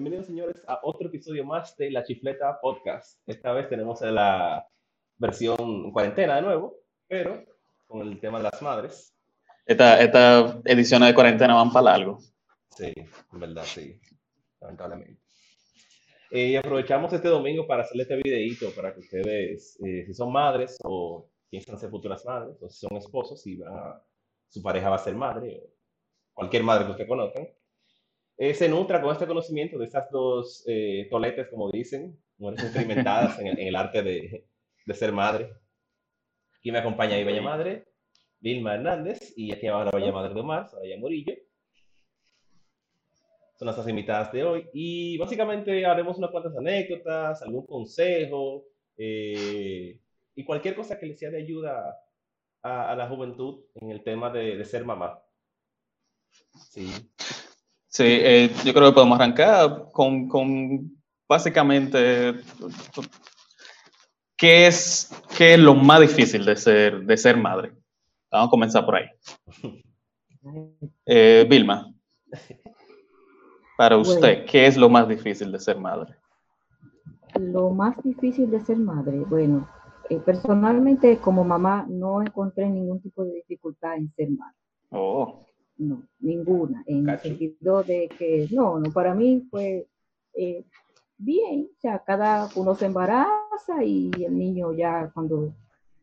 Bienvenidos, señores, a otro episodio más de La Chifleta Podcast. Esta vez tenemos la versión cuarentena de nuevo, pero con el tema de las madres. Esta, esta edición de cuarentena van para largo. Sí, en verdad, sí, lamentablemente. Eh, y aprovechamos este domingo para hacerle este videito para que ustedes, eh, si son madres o piensan ser futuras madres, o si son esposos, si su pareja va a ser madre, o cualquier madre que ustedes conozcan, eh, se nutra con este conocimiento de estas dos toletes, como dicen, mujeres experimentadas en, el, arte de, de, ser madre. Aquí me acompaña ahí Bella Madre, Vilma Hernández, y aquí abajo la Bella Madre de Omar, Soraya Murillo son nuestras invitadas de hoy. Y básicamente haremos unas cuantas anécdotas, algún consejo eh, y cualquier cosa que les sea de ayuda a, la juventud en el tema de, ser mamá. Sí. Sí, eh, yo creo que podemos arrancar con, con básicamente ¿qué es, qué es lo más difícil de ser, de ser madre. Vamos a comenzar por ahí. Eh, Vilma. Para usted, ¿qué es lo más difícil de ser madre? Lo más difícil de ser madre, bueno, eh, personalmente como mamá no encontré ningún tipo de dificultad en ser madre. Oh. No, ninguna, en el sentido de que, no, no, para mí fue eh, bien, o sea, cada uno se embaraza y el niño ya cuando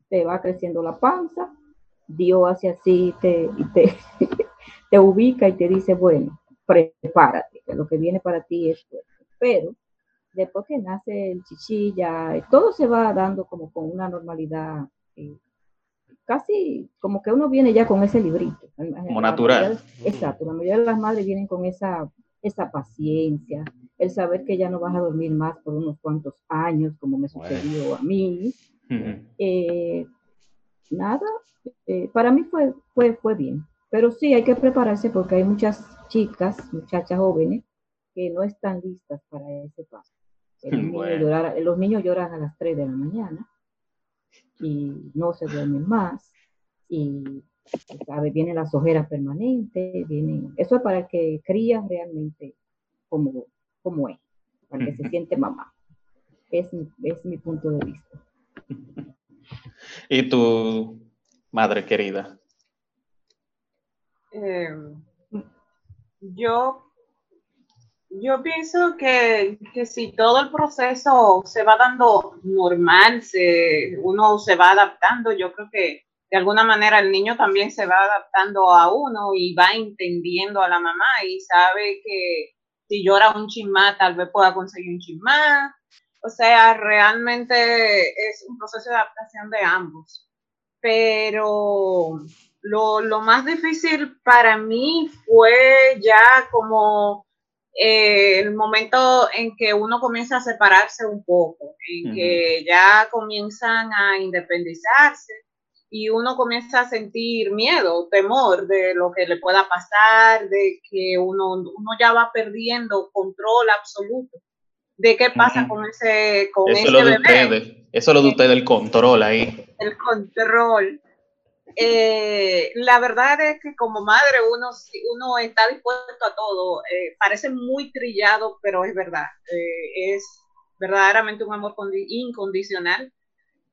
te va creciendo la panza, Dios hace así te, te, te ubica y te dice, bueno, prepárate, que lo que viene para ti es fuerte. Pero después que nace el chichilla, todo se va dando como con una normalidad, eh, casi como que uno viene ya con ese librito. Como natural. exacto, la mayoría de las madres vienen con esa, esa paciencia, el saber que ya no vas a dormir más por unos cuantos años, como me sucedió a mí. Eh, nada, eh, para mí fue, fue, fue bien. Pero sí, hay que prepararse porque hay muchas chicas, muchachas jóvenes, que no están listas para ese paso. los niños lloran a las 3 de la mañana y no se duermen más y ¿sabe? vienen las ojeras permanentes, vienen, eso es para que cría realmente como, como es, para que se siente mamá. Es, es mi punto de vista. ¿Y tu madre querida? Eh, yo, yo pienso que, si todo el proceso se va dando normal, se, uno se va adaptando, yo creo que de alguna manera el niño también se va adaptando a uno y va entendiendo a la mamá y sabe que si llora un chismá, tal vez pueda conseguir un chismá. O sea, realmente es un proceso de adaptación de ambos. Pero lo, más difícil para mí fue ya como eh, el momento en que uno comienza a separarse un poco, en que ya comienzan a independizarse y uno comienza a sentir miedo, temor de lo que le pueda pasar, de que uno, uno ya va perdiendo control absoluto de qué pasa con ese, con eso ese bebé. eso es lo de ustedes, el control ahí. El control. Eh, la verdad es que como madre uno, uno está dispuesto a todo. Eh, parece muy trillado, pero es verdad. Eh, es verdaderamente un amor incondicional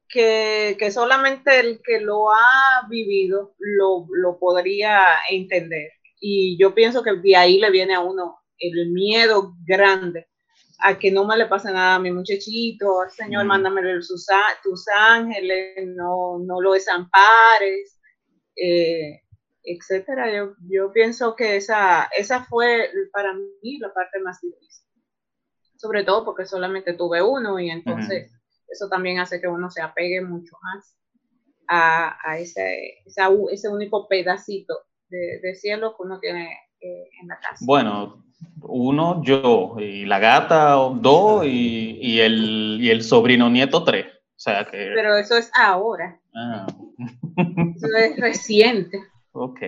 que, solamente el que lo ha vivido lo, lo podría entender. Y yo pienso que de ahí le viene a uno el miedo grande a que no me le pase nada a mi muchachito, Señor, mándame tus, tus ángeles, no, no lo desampares, eh, etcétera. Yo, yo pienso que esa, esa fue para mí la parte más difícil. Sobre todo porque solamente tuve uno y entonces eso también hace que uno se apegue mucho más a, a ese, ese único pedacito de, de, cielo que uno tiene eh, en la casa. Bueno, uno, yo, y la gata, dos, y, y, el, y el sobrino nieto, tres. O sea que... Pero eso es ahora. Ah. Eso es reciente. Ok.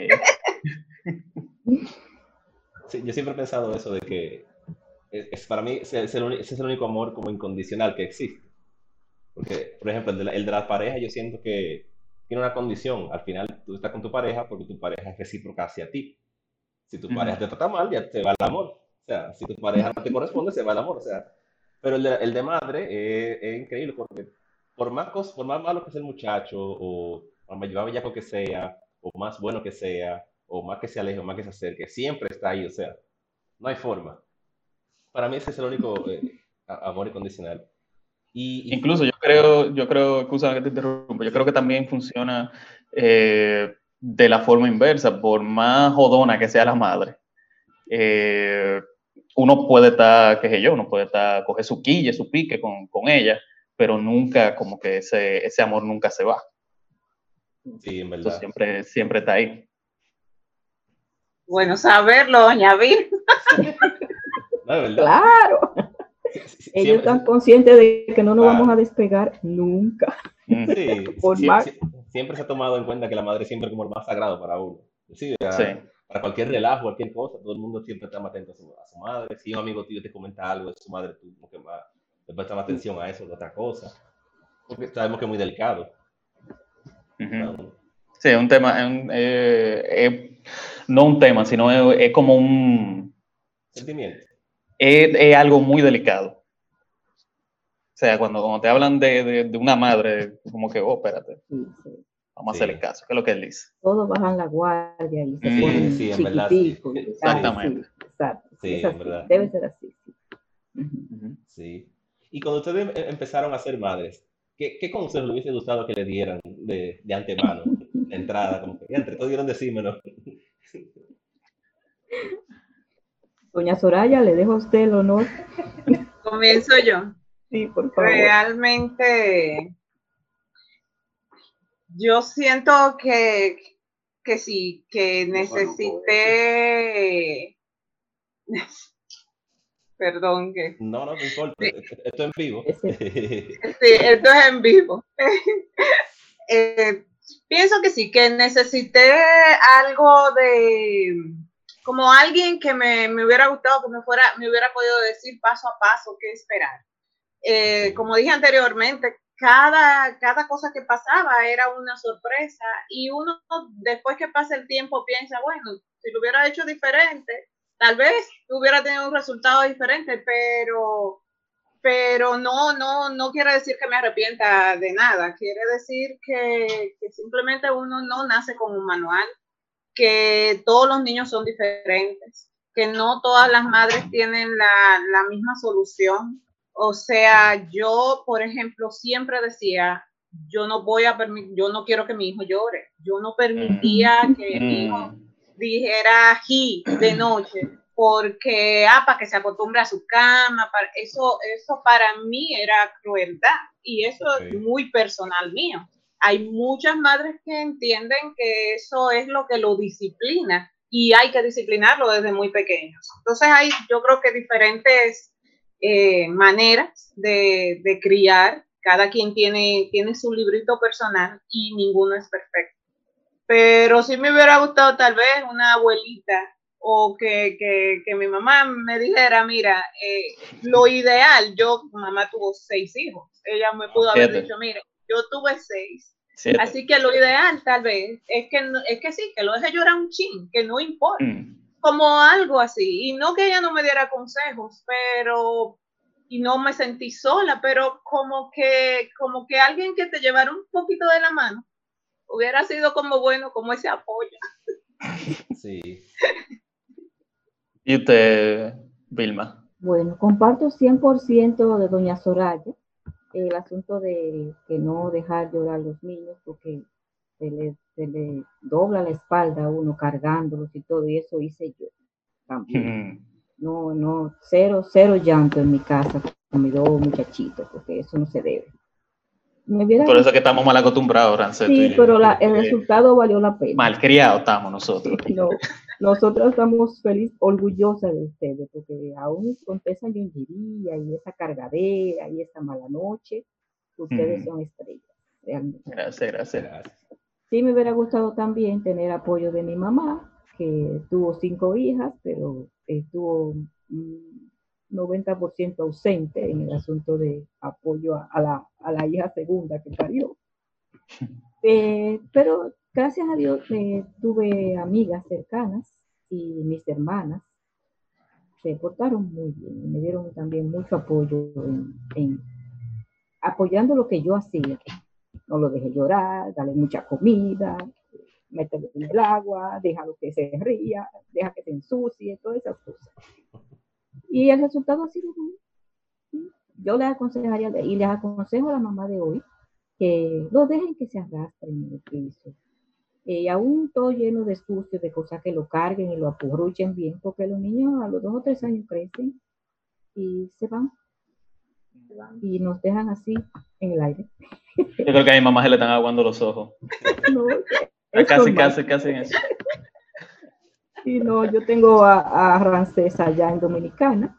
Sí, yo siempre he pensado eso de que es, para mí ese es, el, único amor como incondicional que existe. Porque, por ejemplo, el de, la, el de parejas, yo siento que tiene una condición. Al final, tú estás con tu pareja porque tu pareja es recíproca hacia ti. Si tu pareja te trata mal, ya te va el amor. Sea, si tu pareja no te corresponde, se va el amor, o sea. Pero el de, el de madre es, increíble porque por más, por más malo que sea el muchacho, o más bellaco que sea, o más bueno que sea, o más que se aleje, o más que se acerque, siempre está ahí, o sea, no hay forma. Para mí ese es el único eh, amor incondicional. Y, Incluso yo creo, yo creo, excusa que te interrumpa, yo creo que también funciona eh, de la forma inversa, por más jodona que sea la madre. Eh, uno puede estar, qué sé yo, uno puede estar, coger su quille, su pique con, con ella, pero nunca, como que ese, ese amor nunca se va. Sí, en verdad. siempre, siempre está ahí. Bueno, saberlo, doña Vir. claro. Ellos están conscientes de que no nos vamos a despegar nunca. Sí, siempre, se ha tomado en cuenta que la madre siempre es como el más sagrado para uno. Sí, para cualquier relajo, cualquier cosa, todo el mundo siempre está más atento a su, madre. Si un amigo tío te comenta algo de su madre, tú como que más, le prestas más atención a eso que a otra cosa. Porque sabemos que es muy delicado. Sí, es un tema, eh, no un tema, sino es, como un... Sentimiento. Es, algo muy delicado. O sea, cuando, cuando te hablan de, de, una madre, como que, oh, espérate, vamos a hacerle caso, ¿qué es lo que él dice? Todos bajan la guardia y se ponen sí, en verdad, Exactamente. exacto. Sí, en verdad. Debe ser así. Sí. Y cuando ustedes em, empezaron a ser madres, ¿qué, qué consejos le hubiese gustado que le dieran de, de antemano, de entrada? Como que, entre todos dieron decírmelo. Doña Soraya, le dejo a usted el honor. Comienzo yo. Sí, por favor. Realmente, yo siento que, que sí, que necesité Perdón que. No, no, no importa. Esto es en vivo. Sí, esto es en vivo. Eh, pienso que sí, que necesité algo de como alguien que me, hubiera gustado, que me fuera, me hubiera podido decir paso a paso qué esperar. Eh, como dije anteriormente, cada, cada cosa que pasaba era una sorpresa y uno después que pasa el tiempo piensa, bueno, si lo hubiera hecho diferente, tal vez hubiera tenido un resultado diferente, pero, pero no, no, no quiere decir que me arrepienta de nada, quiere decir que, simplemente uno no nace con un manual, que todos los niños son diferentes, que no todas las madres tienen la, la misma solución. O sea, yo, por ejemplo, siempre decía, yo no voy a permitir, yo no quiero que mi hijo llore, yo no permitía que mi hijo mm. dijera he de noche, porque, ah, para que se acostumbre a su cama, para, eso, eso para mí era crueldad y eso es muy personal mío. Hay muchas madres que entienden que eso es lo que lo disciplina y hay que disciplinarlo desde muy pequeños. Entonces hay, yo creo que diferentes eh, maneras de, de criar, cada quien tiene, tiene su librito personal y ninguno es perfecto. Pero sí me hubiera gustado tal vez una abuelita o que, mi mamá me dijera, mira, eh, lo ideal, yo, mamá tuvo seis hijos, ella me pudo haber dicho, mira, yo tuve seis, así que lo ideal tal vez es que, es que sí, que lo deje llorar un chin, que no importa, mm. Como algo así, y no que ella no me diera consejos, pero, y no me sentí sola, pero como que, como que alguien que te llevara un poquito de la mano hubiera sido como bueno, como ese apoyo. Sí. ¿Y usted, Vilma? Bueno, comparto 100% de doña Soraya el asunto de que no dejar llorar a los niños porque se le, se le dobla la espalda a uno cargándolos y todo, y eso hice yo también. No, no, cero, cero llanto en mi casa con mis dos muchachitos, porque eso no se debe. Por eso que estamos mal acostumbrados, Rancet. Sí, pero el resultado valió la pena. Malcriados estamos nosotros. No, nosotros estamos felices, orgullosas de ustedes, porque aún con esa llongería y esa cargadera y esa mala noche, ustedes son estrellas, realmente. Gracias, gracias. Sí, me hubiera gustado también tener apoyo de mi mamá, que tuvo cinco hijas, pero estuvo 90% ausente en el asunto de apoyo a, la, a la, hija segunda que parió. Eh, pero gracias a Dios eh, tuve amigas cercanas y mis hermanas se portaron muy bien y me dieron también mucho apoyo en, apoyando lo que yo hacía. No lo dejé llorar, dale mucha comida, mételo en el agua, déjalo que se ría, deja que se ensucie, todas esas cosas. Y el resultado ha sido bueno. Yo les aconsejaría, y les aconsejo a la mamá de hoy, que lo dejen que se arrastren en el piso. Y aún todo lleno de sucio, de cosas que lo carguen y lo apurruchen bien, porque los niños a los dos o tres años crecen y se van. Y nos dejan así en el aire. Yo creo que a mi mamá se le están aguando los ojos. No, casi, casi, casi en eso. Sí, no, yo tengo a, a Rancés allá en Dominicana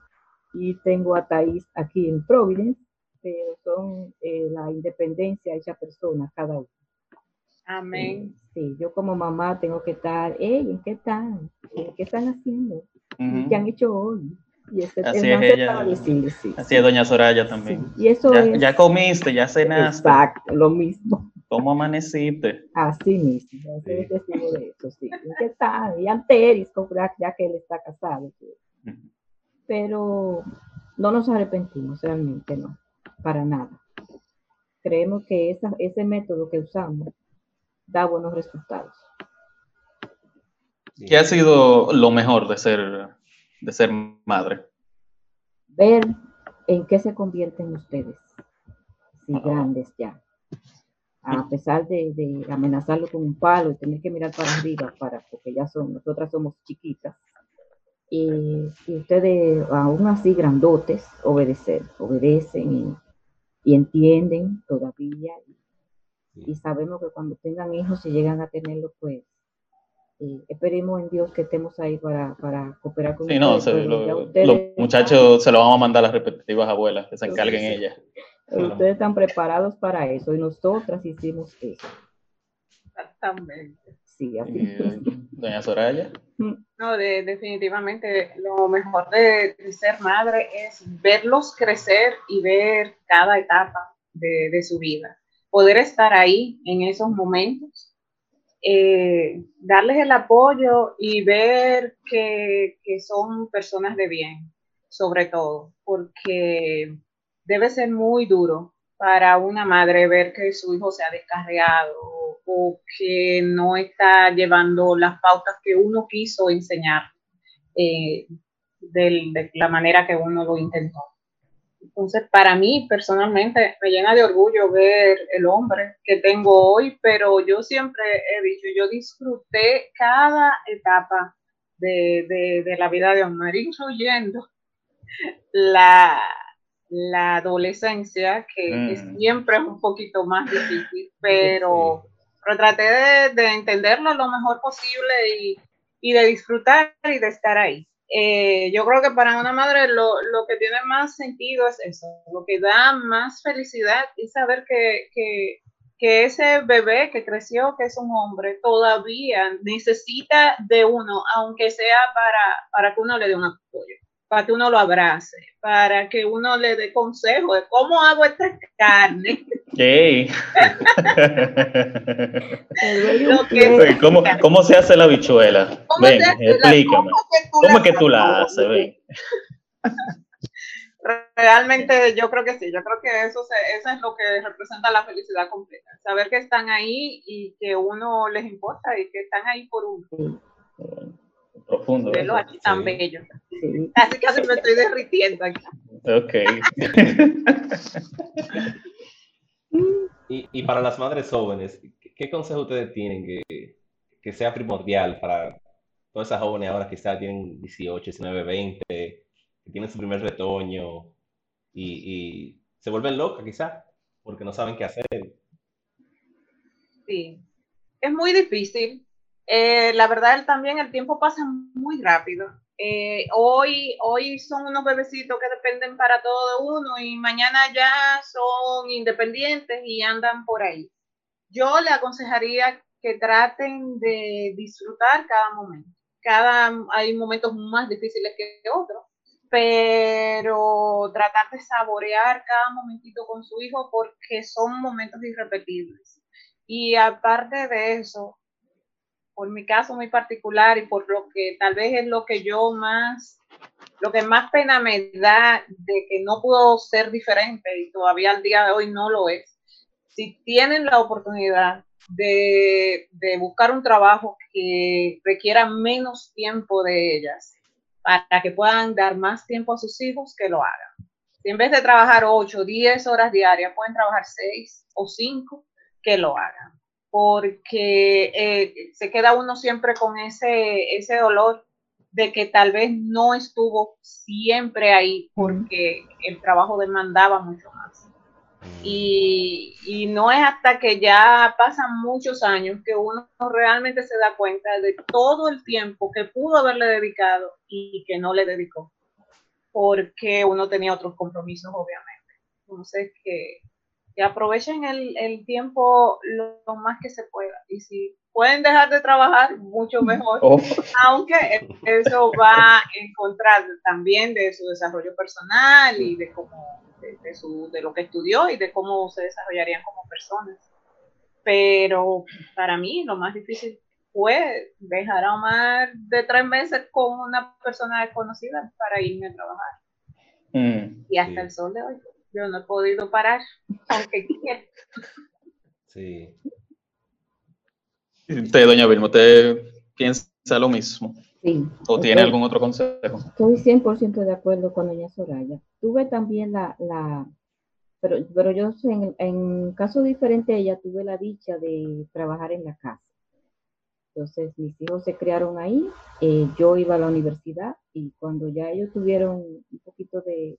y tengo a Thais aquí en Providence, pero son eh, la independencia de esa persona, cada uno. Amén. Sí, yo como mamá tengo que estar, hey, ¿en qué están? ¿Qué están haciendo? ¿Qué han hecho hoy? Y ese, Así es ella. Así es doña Soraya también. Y eso ya, es, ya comiste, ya cenaste. Exacto, lo mismo. ¿Cómo amaneciste? Así mismo, sí. de eso, sí. ¿Qué están? Y anteris, ya que él está casado. Pero no nos arrepentimos, realmente no, para nada. Creemos que esa, ese método que usamos da buenos resultados. ¿Qué ha sido lo mejor de ser, de ser madre? Ver en qué se convierten ustedes, si ah. grandes ya. A pesar de, amenazarlo con un palo y tener que mirar para arriba, para, porque ya son, nosotras somos chiquitas, y, ustedes, aún así grandotes, obedecer, obedecen y, y entienden todavía y sabemos que cuando tengan hijos, si llegan a tenerlo, pues eh, esperemos en Dios que estemos ahí para, para cooperar con sí, no, los muchachos se lo vamos a mandar a las respectivas abuelas, que se encarguen ellas. Ustedes están preparados para eso y nosotras hicimos eso. Exactamente. Sí, así. Eh, doña Soraya. Mm. No, definitivamente lo mejor de, ser madre es verlos crecer y ver cada etapa de, de su vida poder estar ahí en esos momentos, eh, darles el apoyo y ver que, que, son personas de bien, sobre todo, porque debe ser muy duro para una madre ver que su hijo se ha descarriado o que no está llevando las pautas que uno quiso enseñar eh, de la manera que uno lo intentó. Entonces, para mí personalmente me llena de orgullo ver el hombre que tengo hoy, pero yo siempre he dicho, yo disfruté cada etapa de, la vida de Omar, incluyendo la, la adolescencia, que, mm. siempre es un poquito más difícil, pero, traté de, entenderlo lo mejor posible y, y de disfrutar y de estar ahí. Eh, yo creo que para una madre lo, que tiene más sentido es eso, lo que da más felicidad es saber que, ese bebé que creció, que es un hombre, todavía necesita de uno, aunque sea para, para que uno le dé un apoyo, para que uno lo abrace, para que uno le dé consejo de cómo hago esta carne. ¿Cómo, se hace la bichuela? Ven, explícame. ¿Cómo, es que tú la haces? Ven. Realmente yo creo que sí, yo creo que eso, eso es lo que representa la felicidad completa, saber que están ahí y que uno les importa y que están ahí por uno. Profundo. Verlo aquí tan bello. Así que me estoy derritiendo aquí. Ok. Y, para las madres jóvenes, ¿qué consejo ustedes tienen que, que sea primordial para todas esas jóvenes ahora que quizás tienen 18, 19, 20, que tienen su primer retoño y, se vuelven locas quizás porque no saben qué hacer? Sí, es muy difícil. Eh, la verdad, también el tiempo pasa muy rápido. Eh, hoy, hoy son unos bebecitos que dependen para todo uno y mañana ya son independientes y andan por ahí. Yo le aconsejaría que traten de disfrutar cada momento. Cada, hay momentos más difíciles que otros, pero tratar de saborear cada momentito con su hijo porque son momentos irrepetibles. Y aparte de eso, por mi caso muy particular y por lo que tal vez es lo que yo más lo que más pena me da de que no pudo ser diferente y todavía al día de hoy no lo es, si tienen la oportunidad de, de buscar un trabajo que requiera menos tiempo de ellas para que puedan dar más tiempo a sus hijos, que lo hagan. Si en vez de trabajar 8, 10 horas diarias, pueden trabajar 6 o 5, que lo hagan. Porque eh, se queda uno siempre con ese, ese dolor de que tal vez no estuvo siempre ahí porque el trabajo demandaba mucho más. Y, y, no es hasta que ya pasan muchos años que uno realmente se da cuenta de todo el tiempo que pudo haberle dedicado y que no le dedicó, porque uno tenía otros compromisos, obviamente. Entonces, que, que aprovechen el, el, tiempo lo más que se pueda. Y si pueden dejar de trabajar, mucho mejor, oh. aunque eso va en contra también de su desarrollo personal y de cómo de, su, de lo que estudió y de cómo se desarrollarían como personas. Pero para mí lo más difícil fue dejar a Omar de tres meses con una persona desconocida para irme a trabajar. Mm, y hasta el sol de hoy yo no he podido parar, aunque quiera. Sí. Usted, doña Vilma, ¿usted piensa lo mismo? Sí. ¿O tiene algún otro consejo? Estoy 100% de acuerdo con doña Soraya. Tuve también la, la pero, pero yo en, en caso diferente a ella tuve la dicha de trabajar en la casa. Entonces mis hijos se criaron ahí, eh, yo iba a la universidad y cuando ya ellos tuvieron un poquito de,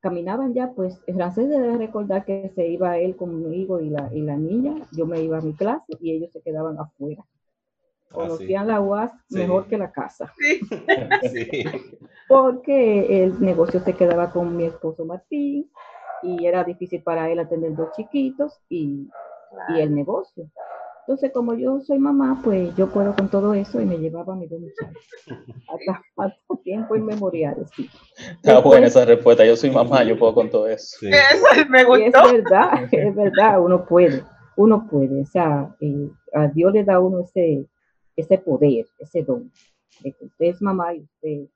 caminaban ya, pues el francés debe recordar que se iba él conmigo y la, y la niña, yo me iba a mi clase y ellos se quedaban afuera. Ah, Conocían la UAS mejor que la casa. Sí. Porque el negocio se quedaba con mi esposo Martín y era difícil para él atender dos chiquitos y, y el negocio. Entonces, como yo soy mamá, pues yo puedo con todo eso y me llevaba a mis dos muchachos. Hasta, hasta tiempo inmemorial, sí. Está buena esa respuesta. Yo soy mamá, yo puedo con todo eso. Eso me gustó. es verdad, es verdad, uno puede. Uno puede. O sea, eh, a Dios le da a uno ese, ese poder, ese don. De que usted es mamá y usted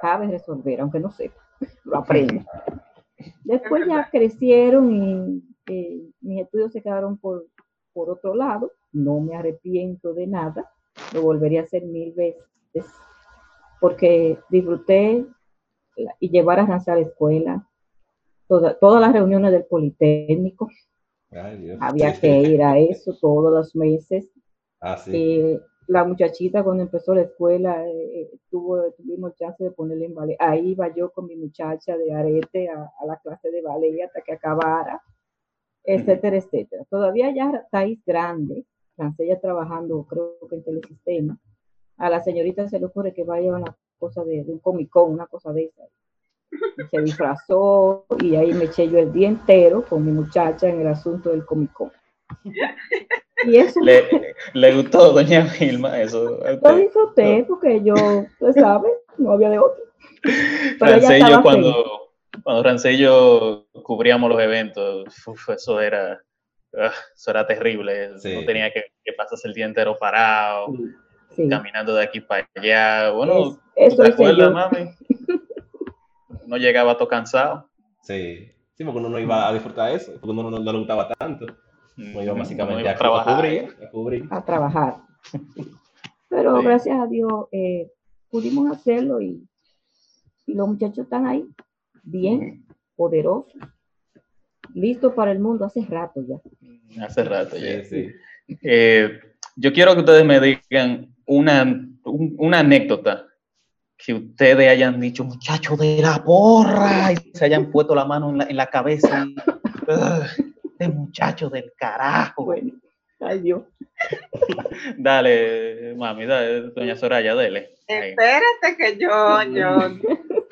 sabe resolver, aunque no sepa, lo aprende. Después ya crecieron y eh, mis estudios se quedaron por por otro lado, no me arrepiento de nada, lo volvería a hacer mil veces, porque disfruté y llevar a Ranza a la escuela, todas las reuniones del Politécnico, había que ir a eso todos los meses. Ah, eh, la muchachita cuando empezó la escuela eh, tuvo, tuvimos chance de ponerle en ballet. Ahí iba yo con mi muchacha de arete a, a la clase de ballet hasta que acabara etcétera, etcétera. Todavía ya estáis grande, ella trabajando, creo que en telesistema. A la señorita se le ocurre que vaya a una cosa de, un Comic una cosa de esa. se disfrazó y ahí me eché yo el día entero con mi muchacha en el asunto del Comic Y eso le, le, gustó, doña Vilma, eso. Lo disfruté porque yo, usted sabe, no había de otro. Pero ella yo cuando, cuando Rancé y yo cubríamos los eventos, eso era, ah, eso era terrible. No tenía que, pasarse el día entero parado, caminando de aquí para allá. Bueno, eso ¿te acuerdas, mami? No llegaba todo cansado. Sí, sí, porque uno no iba a disfrutar de eso, porque uno no, le gustaba tanto. No iba básicamente a, trabajar. A, cubrir, a, trabajar. Pero gracias a Dios eh, pudimos hacerlo y, y los muchachos están ahí bien, poderoso, listo para el mundo hace rato ya. Hace rato ya. Sí, eh, yo quiero que ustedes me digan una, una anécdota que ustedes hayan dicho, muchachos de la porra, y se hayan puesto la mano en la, en la cabeza. Y, este muchacho del carajo. Bueno, ay Dios. dale, mami, dale, doña Soraya, dele. Espérate que yo, yo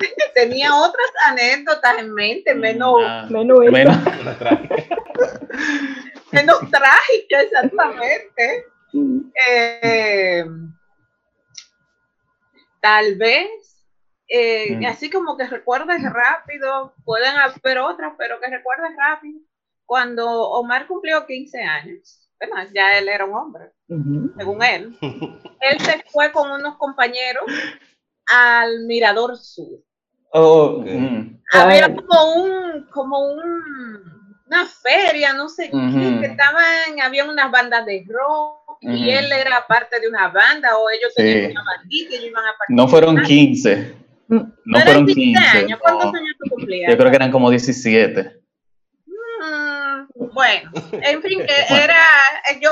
tenía otras anécdotas en mente, menos, ah, menos, menos, menos trágica, exactamente. Eh, tal vez, eh, mm. así como que recuerdes rápido, pueden haber otras, pero que recuerdes rápido, cuando Omar cumplió 15 años. Ya él era un hombre, según él. Él se fue con unos compañeros al Mirador Sur. Oh, mm. Había como un, como un, una feria, no sé qué, que estaban, había unas bandas de rock y él era parte de una banda o ellos tenían una bandita y iban a participar. No fueron 15. Mm. No, fueron 15. Años. ¿Cuántos años tú cumplías? Yo creo que eran como 17. Bueno, en fin, que era, yo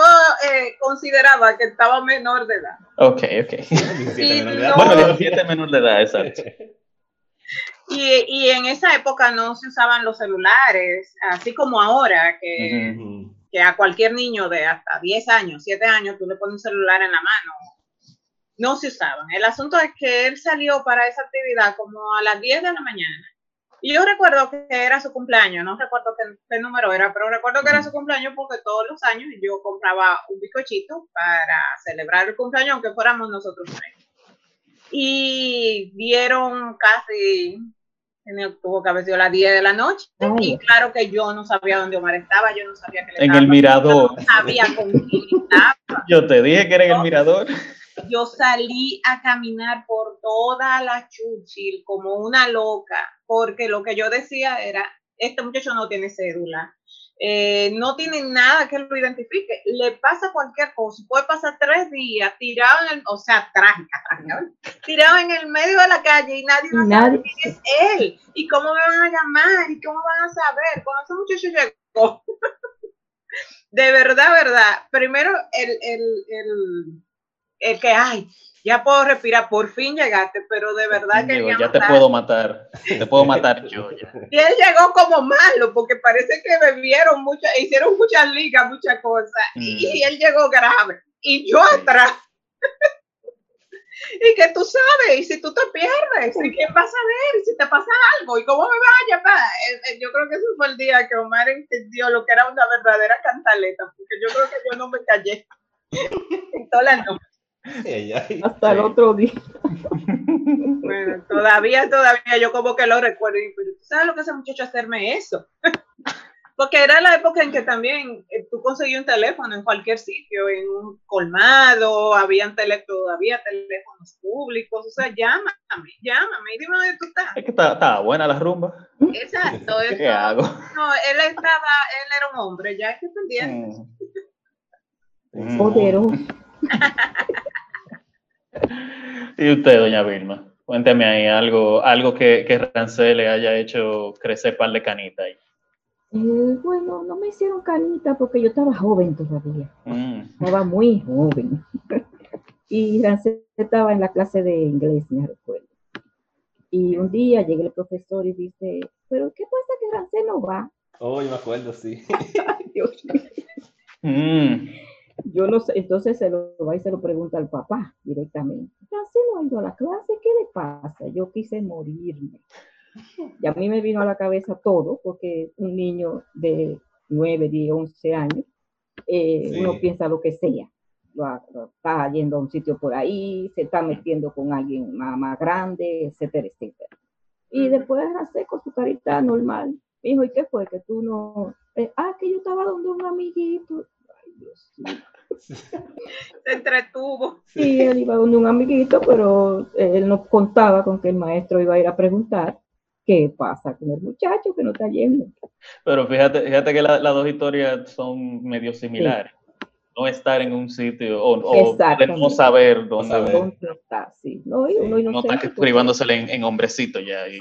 eh, consideraba que estaba menor de edad. Ok, ok. Bueno, 17 menor de edad, exacto. Y, y, en esa época no se usaban los celulares, así como ahora, que, que a cualquier niño de hasta 10 años, 7 años, tú le pones un celular en la mano. No se usaban. El asunto es que él salió para esa actividad como a las 10 de la mañana y yo recuerdo que era su cumpleaños, no recuerdo qué, número era, pero recuerdo que era su cumpleaños porque todos los años yo compraba un bizcochito para celebrar el cumpleaños, aunque fuéramos nosotros tres. Y dieron casi, tuvo que haber sido las 10 de la noche, y claro que yo no sabía dónde Omar estaba, yo no sabía que le En el mirador. No sabía con quién estaba. Yo te dije que era en el mirador yo salí a caminar por toda la Chuchil como una loca, porque lo que yo decía era, este muchacho no tiene cédula, eh, no tiene nada que lo identifique, le pasa cualquier cosa, puede pasar tres días tirado en el, o sea, trágica, tirado en el medio de la calle y nadie va a saber quién es él, y cómo me van a llamar, y cómo van a saber, cuando ese muchacho llegó, de verdad, verdad, primero el, el, el el que, ay, ya puedo respirar, por fin llegaste, pero de verdad que... ya te puedo matar, te puedo matar yo ya. Y él llegó como malo, porque parece que bebieron muchas, hicieron muchas ligas, muchas cosas, y, mm. él llegó grave, y yo atrás. y que tú sabes, y si tú te pierdes, y quién va a saber, si te pasa algo, y cómo me vas a llamar. Eh, eh, yo creo que ese fue el día que Omar entendió lo que era una verdadera cantaleta, porque yo creo que yo no me callé en toda la noche. Hasta el otro día. Bueno, todavía, todavía yo como que lo recuerdo. Pero ¿tú sabes lo que ese muchacho hacerme eso? Porque era la época en que también eh, tú conseguías un teléfono en cualquier sitio, en un colmado, habían tele, todavía teléfonos públicos, o sea, llámame, llámame, dime dónde tú estás. Es que estaba buena la rumba. Exacto. ¿Qué hago? No, él estaba, él era un hombre, ya es que. Mm. Poderoso. Y usted, doña Vilma, cuénteme ahí algo, algo que, que Rancel le haya hecho crecer par de canita ahí. Eh, bueno, no me hicieron canita porque yo estaba joven todavía. Mm. Estaba muy joven. y Rancel estaba en la clase de inglés, me recuerdo. Y un día llega el profesor y dice, pero ¿qué pasa que Rancel no va? Oh, yo me acuerdo, sí. Dios mío. Mm. Yo no sé, entonces se lo va y se lo pregunta al papá directamente. ¿Hace no ha ido a la clase? ¿Qué le pasa? Yo quise morirme. Y a mí me vino a la cabeza todo, porque un niño de 9, 10, 11 años, eh, uno piensa lo que sea. está yendo a un sitio por ahí, se está metiendo con alguien más, grande, etcétera, etcétera. Y después hace con su carita normal. dijo, ¿y qué fue? Que tú no... Eh, ah, que yo estaba donde un amiguito. Ay, Dios mío. Se entretuvo. Sí, él iba donde un amiguito, pero él no contaba con que el maestro iba a ir a preguntar qué pasa con el muchacho que no está yendo. Pero fíjate, fíjate que las dos historias son medio similares. No estar en un sitio o, no saber dónde, está. Sí. No, uno no está escribiéndose en, en, hombrecito ya. Y,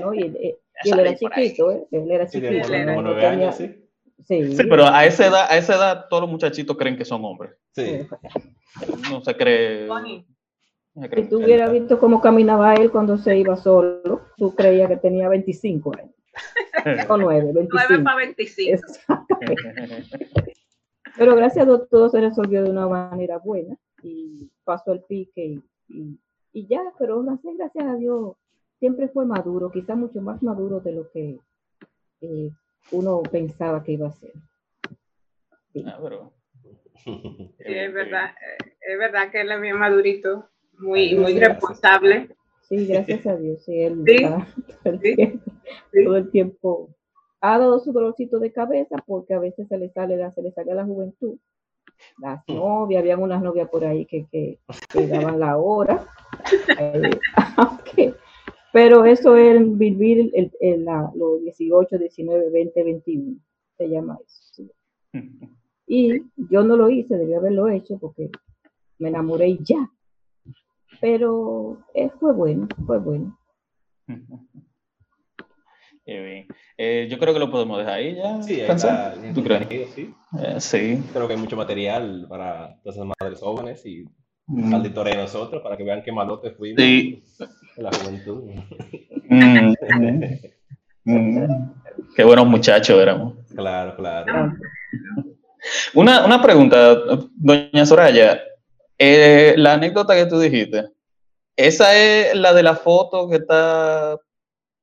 no, y él, era chiquito, ¿eh? él era chiquito. sí. Sí. pero a esa edad, a esa edad todos los muchachitos creen que son hombres. Sí. No se cree. si tú hubieras visto cómo caminaba él cuando se iba solo, tú creías que tenía 25 años. o 9, 25. 9 para 25. Pero gracias a Dios todo se resolvió de una manera buena y pasó el pique y, y, ya, pero gracias a Dios siempre fue maduro, quizá mucho más maduro de lo que eh, uno pensaba que iba a ser. Ah, sí. es verdad, eh, es verdad que él es bien madurito, muy, muy responsable. Sí, gracias a Dios. Sí, él todo, el tiempo, ha dado su dolorcito de cabeza porque a veces se le sale, se le sale a la juventud. Las novias, habían unas novias por ahí que, que, daban la hora Eh, Pero eso es vivir el, el, la, los 18, 19, 20, 21. Se llama eso. Y yo no lo hice, debía haberlo hecho porque me enamoré y ya. Pero eh, fue bueno, fue bueno. Eh, yo creo que lo podemos dejar ahí ya. Sí, está, ¿Tú crees? Sí. Eh, sí. Creo que hay mucho material para todas esas madres jóvenes y mm. maldito de nosotros para que vean qué malote fuimos sí. La juventud. Mm, mm, qué buenos muchachos éramos. Claro, claro. Una, una pregunta, doña Soraya. Eh, la anécdota que tú dijiste, esa es la de la foto que está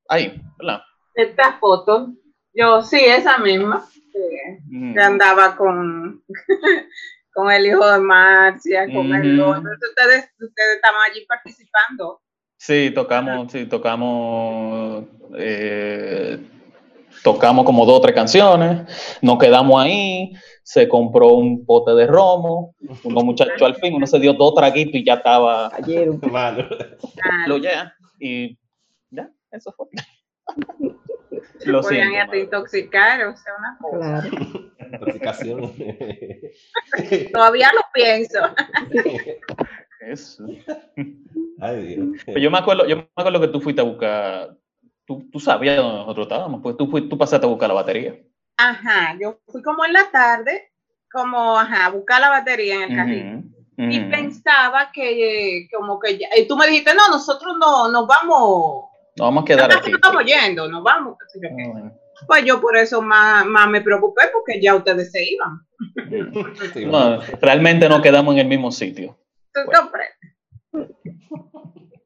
ahí, ¿verdad? Esta foto, yo sí, esa misma, que, mm. andaba con, con el hijo de Marcia, con el otro. Ustedes, ustedes estaban allí participando. Sí, tocamos, sí, tocamos, eh, tocamos como dos o tres canciones, nos quedamos ahí, se compró un pote de romo, unos muchachos al fin, uno se dio dos traguitos y ya estaba ayer malo. Lo ya, y ya, eso fue. Lo podían hasta intoxicar, o sea, una cosa. Intoxicación. Todavía lo pienso. Eso. Ay, Dios. Pero yo me acuerdo, yo me acuerdo que tú fuiste a buscar, tú, tú sabías dónde nosotros estábamos, pues tú, fuiste, tú pasaste a buscar la batería. Ajá, yo fui como en la tarde, como, ajá, a buscar la batería en el carril. Y pensaba que, como que ya, y tú me dijiste, no, nosotros no, nos vamos nos vamos a quedar aquí. Nos estamos yendo, nos vamos. Pues yo por eso más, más, me preocupé porque ya ustedes se iban. no, realmente no quedamos en el mismo sitio. ¿Tú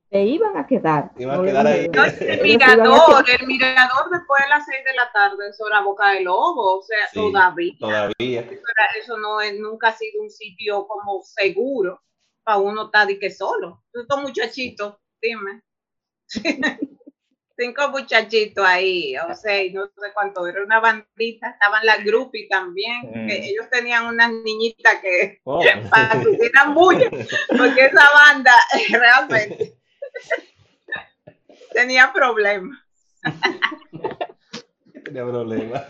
Se iban a quedar. Iban a quedar ahí. el mirador, el mirador después de las seis de la tarde, eso era Boca del Lobo, o sea, todavía. Todavía. Eso, no es, nunca ha sido un sitio como seguro para uno estar y que solo. Estos muchachitos, dime. cinco muchachitos ahí, o sea, no sé cuánto, era una bandita, estaban las groupies también, que mm. ellos tenían unas niñitas que oh. eran mucho, porque esa banda realmente tenía problemas. tenía problemas.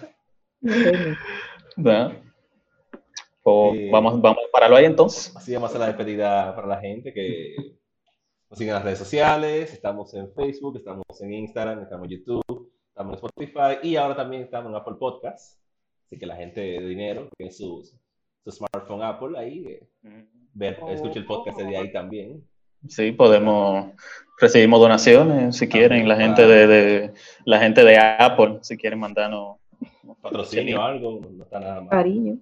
Pues vamos, vamos a pararlo ahí entonces. Así vamos a hacer la despedida para la gente que nos siguen en las redes sociales, estamos en Facebook, estamos en Instagram, estamos en YouTube, estamos en Spotify y ahora también estamos en Apple Podcasts. Así que la gente de dinero tiene su, su smartphone Apple ahí, eh, ver, escuche el podcast de ahí también. Sí, podemos, recibimos donaciones si quieren, la gente de, de, la gente de Apple, si quieren mandarnos patrocinio o algo, no está nada mal. Cariño.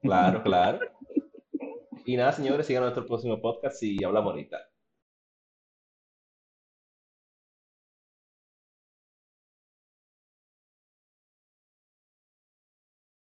Claro, claro. Y nada, señores, sigan nuestro próximo podcast y hablamos ahorita.